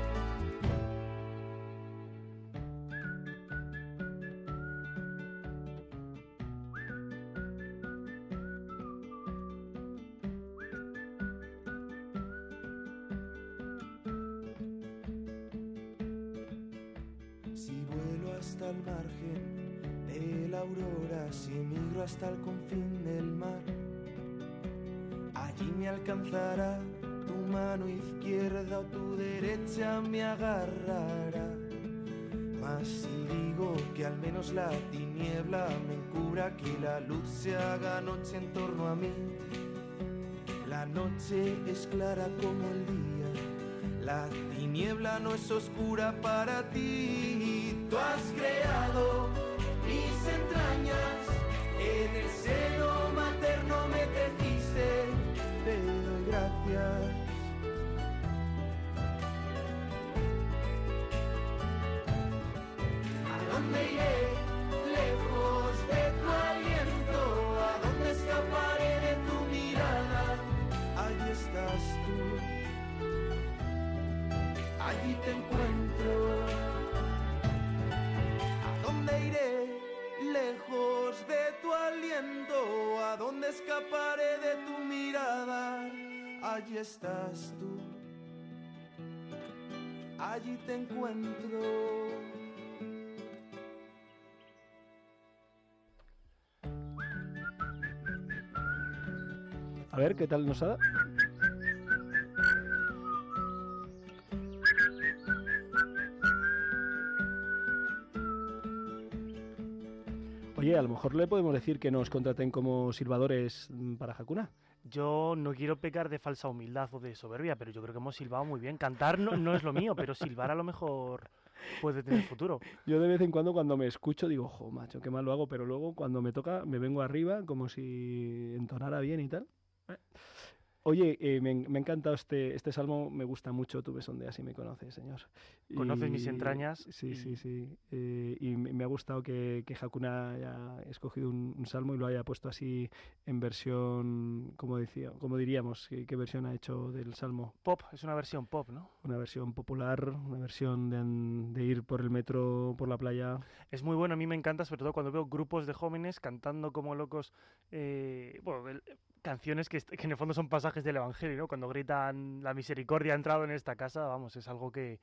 Hasta el margen de la aurora, si migro hasta el confín del mar, allí me alcanzará tu mano izquierda o tu derecha me agarrará. Mas si digo que al menos la tiniebla me encubra, que la luz se haga noche en torno a mí, la noche es clara como el día, la tiniebla no es oscura para ti. Tú has creado escaparé de tu mirada? Allí estás tú, allí te encuentro. A ver, ¿qué tal nos ha dado? Oye, a lo mejor le podemos decir que nos contraten como silbadores mm, para Hakuna. Yo no quiero pecar de falsa humildad o de soberbia, pero yo creo que hemos silbado muy bien. Cantar no, no es lo mío, pero silbar a lo mejor puede tener futuro. Yo de vez en cuando cuando me escucho digo, jo, macho, qué mal lo hago, pero luego cuando me toca me vengo arriba como si entonara bien y tal. Eh. Oye, eh, me, me ha encantado este, este salmo, me gusta mucho, tú me sondeas y me conoces, Señor. Conoces mis entrañas Sí, sí, sí. Eh, y me me ha gustado que, que Hakuna haya escogido un, un salmo y lo haya puesto así en versión, como, decía, como diríamos, ¿qué, qué versión ha hecho del salmo? Pop, es una versión pop, ¿no? Una versión popular, una versión de, de ir por el metro, por la playa. Es muy bueno, a mí me encanta, sobre todo cuando veo grupos de jóvenes cantando como locos, eh, bueno, el- canciones que, en el fondo son pasajes del Evangelio, ¿no? Cuando gritan la misericordia ha entrado en esta casa, vamos, es algo que,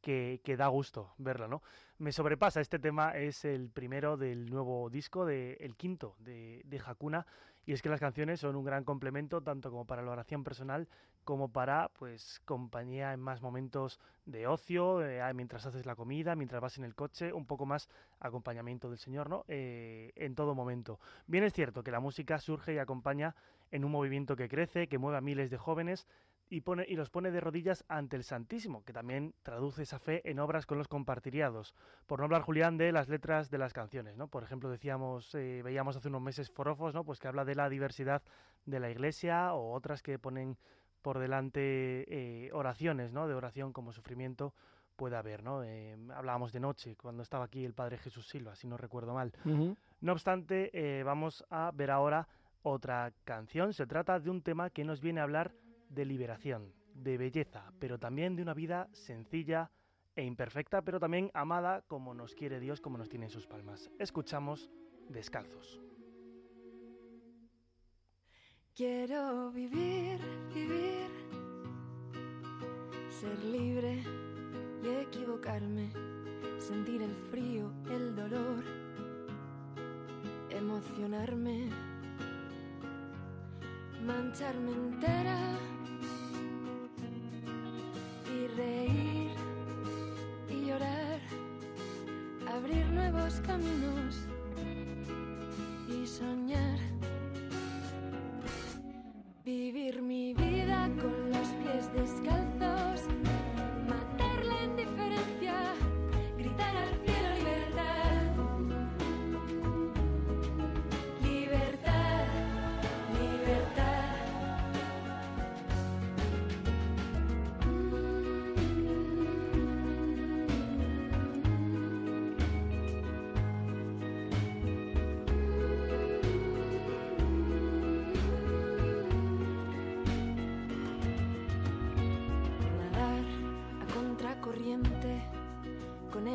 que, da gusto verla, ¿no? Me sobrepasa, este tema es el primero del nuevo disco, de, el quinto de, de Hakuna, y es que las canciones son un gran complemento tanto como para la oración personal como para, pues, compañía en más momentos de ocio, eh, mientras haces la comida, mientras vas en el coche, un poco más acompañamiento del Señor, ¿no? Eh, en todo momento. Bien es cierto que la música surge y acompaña en un movimiento que crece, que mueve a miles de jóvenes y, pone, y los pone de rodillas ante el Santísimo, que también traduce esa fe en obras con los compartiriados. Por no hablar, Julián, de las letras de las canciones, ¿no? Por ejemplo, decíamos, eh, veíamos hace unos meses Forofos, ¿no? Pues que habla de la diversidad de la Iglesia o otras que ponen por delante eh, oraciones, ¿no? De oración como sufrimiento puede haber, ¿no? Eh, hablábamos de noche cuando estaba aquí el Padre Jesús Silva, si no recuerdo mal. No obstante, vamos a ver ahora otra canción. Se trata de un tema que nos viene a hablar de liberación, de belleza, pero también de una vida sencilla e imperfecta, pero también amada como nos quiere Dios, como nos tiene en sus palmas. Escuchamos Descalzos. Quiero vivir, vivir, ser libre y equivocarme, sentir el frío, el dolor, emocionarme, mantarme entera.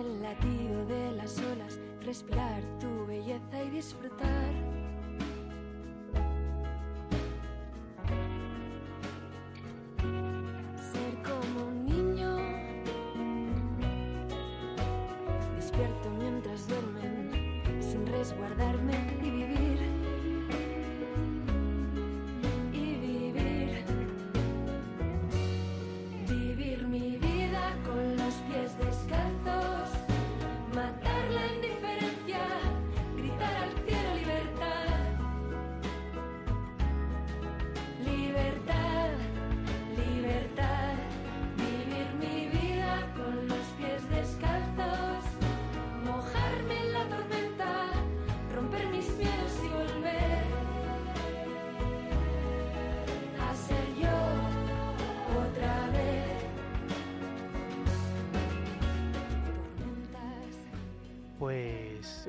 El latido de las olas, respirar tu belleza y disfrutar.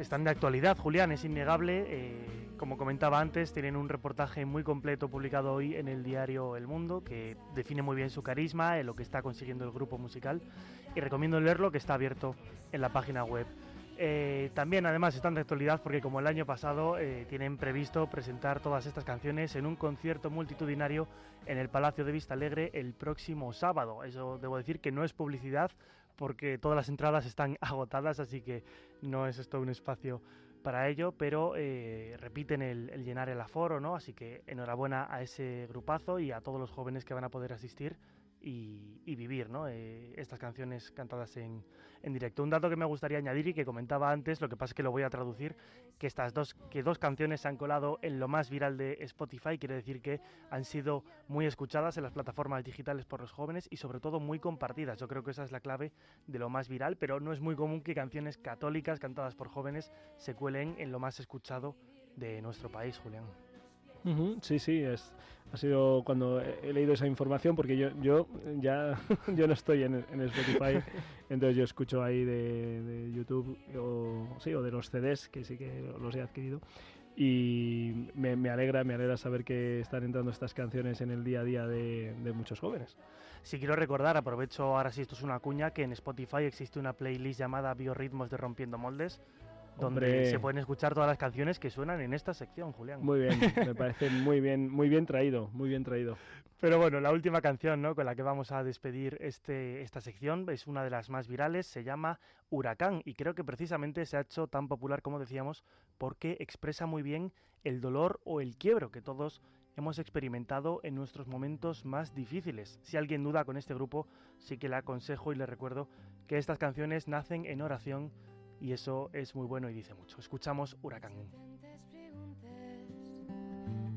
Están de actualidad, Julián, es innegable. Eh, como comentaba antes, tienen un reportaje muy completo publicado hoy en el diario El Mundo que define muy bien su carisma, en lo que está consiguiendo el grupo musical. Y recomiendo leerlo, que está abierto en la página web. Eh, también además están de actualidad porque como el año pasado eh, tienen previsto presentar todas estas canciones en un concierto multitudinario en el Palacio de Vista Alegre el próximo sábado. Eso debo decir que no es publicidad porque todas las entradas están (laughs) agotadas, así que no es esto un espacio para ello, pero eh, repiten el, llenar el aforo, ¿no? Así que enhorabuena a ese grupazo y a todos los jóvenes que van a poder asistir y, vivir ¿no? Eh, estas canciones cantadas en, en, directo. Un dato que me gustaría añadir y que comentaba antes, lo que pasa es que lo voy a traducir, que estas dos, que dos canciones se han colado en lo más viral de Spotify, quiere decir que han sido muy escuchadas en las plataformas digitales por los jóvenes y sobre todo muy compartidas. Yo creo que esa es la clave de lo más viral, pero no es muy común que canciones católicas cantadas por jóvenes se cuelen en lo más escuchado de nuestro país, Julián. Sí, sí, es, ha sido cuando he leído esa información, porque yo, yo ya (laughs) yo no estoy en, en Spotify, (laughs) entonces yo escucho ahí de, YouTube o, sí, o de los CDs, que sí que los he adquirido. Y me, me, alegra, me alegra saber que están entrando estas canciones en el día a día de, de muchos jóvenes. Sí quiero recordar, aprovecho ahora si esto es una cuña, que en Spotify existe una playlist llamada Biorritmos de Rompiendo Moldes, donde se pueden escuchar todas las canciones que suenan en esta sección, Julián. Muy bien, (laughs) me parece muy bien, muy bien traído, muy bien traído. Pero bueno, la última canción ¿no? con la que vamos a despedir este, esta sección es una de las más virales, se llama Huracán y creo que precisamente se ha hecho tan popular como decíamos porque expresa muy bien el dolor o el quiebro que todos hemos experimentado en nuestros momentos más difíciles. Si alguien duda con este grupo, sí que le aconsejo y le recuerdo que estas canciones nacen en oración y eso es muy bueno y dice mucho. Escuchamos Huracán.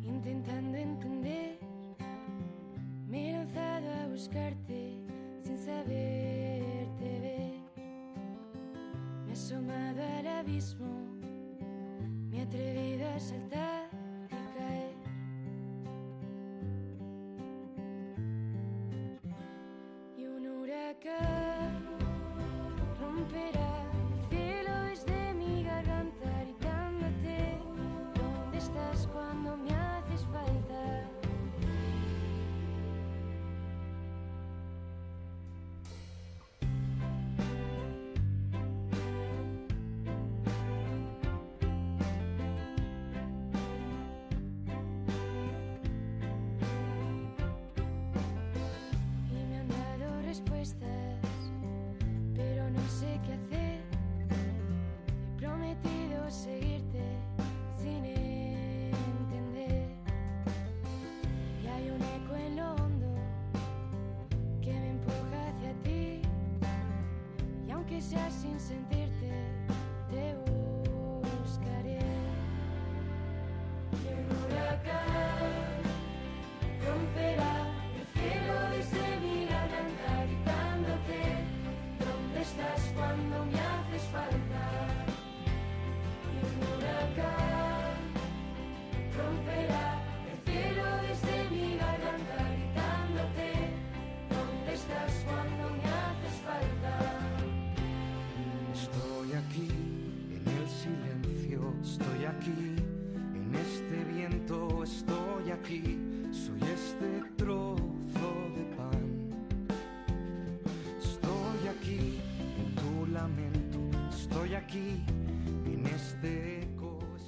Intentando entender, me he lanzado a buscarte sin saberte ver. Me he asomado al abismo, me he atrevido a saltar aunque sea sin sentirte, te buscaré. Y un huracán romperá el cielo y se mira gritándote, ¿dónde estás cuando me haces falta? Y un huracán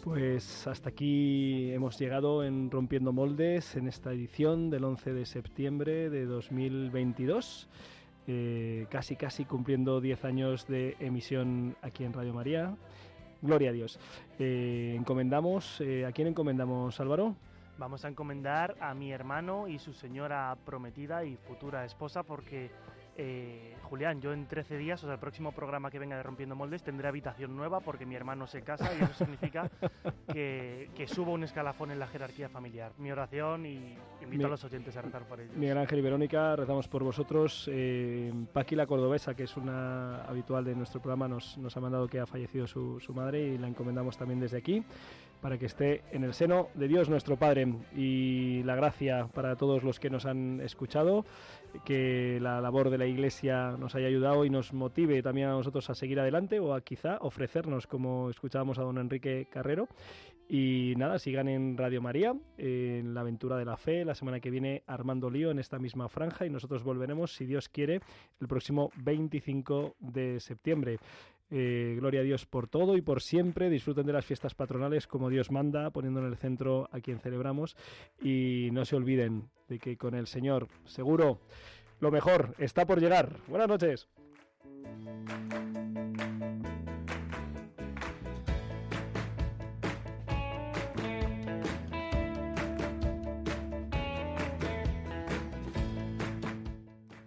Pues hasta aquí hemos llegado en Rompiendo Moldes en esta edición del 11 de septiembre de 2022. Eh, casi casi cumpliendo 10 años de emisión aquí en Radio María. Gloria a Dios. Eh, encomendamos, eh, ¿a quién encomendamos, Álvaro? Vamos a encomendar a mi hermano y su señora prometida y futura esposa porque eh, Julián, yo en 13 días, o sea, el próximo programa que venga de Rompiendo Moldes, tendré habitación nueva porque mi hermano se casa y eso significa (laughs) que, que subo un escalafón en la jerarquía familiar. Mi oración y invito a los oyentes a rezar por ellos. Miguel Ángel y Verónica, rezamos por vosotros. Eh, Paqui la Cordobesa, que es una habitual de nuestro programa, nos, nos ha mandado que ha fallecido su, su madre y la encomendamos también desde aquí. Para que esté en el seno de Dios nuestro Padre. Y la gracia para todos los que nos han escuchado, que la labor de la Iglesia nos haya ayudado y nos motive también a nosotros a seguir adelante o a quizá ofrecernos, como escuchábamos a don Enrique Carrero. Y nada, sigan en Radio María, en la aventura de la fe, la semana que viene Armando Lío en esta misma franja y nosotros volveremos, si Dios quiere, el próximo 25 de septiembre. Eh, gloria a Dios por todo y por siempre. Disfruten de las fiestas patronales como Dios manda, poniendo en el centro a quien celebramos. Y no se olviden de que con el Señor, seguro, lo mejor está por llegar. Buenas noches.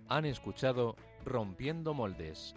Han escuchado Rompiendo Moldes,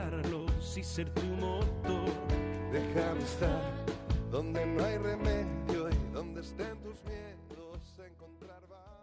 y ser tu motor. Déjame estar donde no hay remedio y donde estén tus miedos.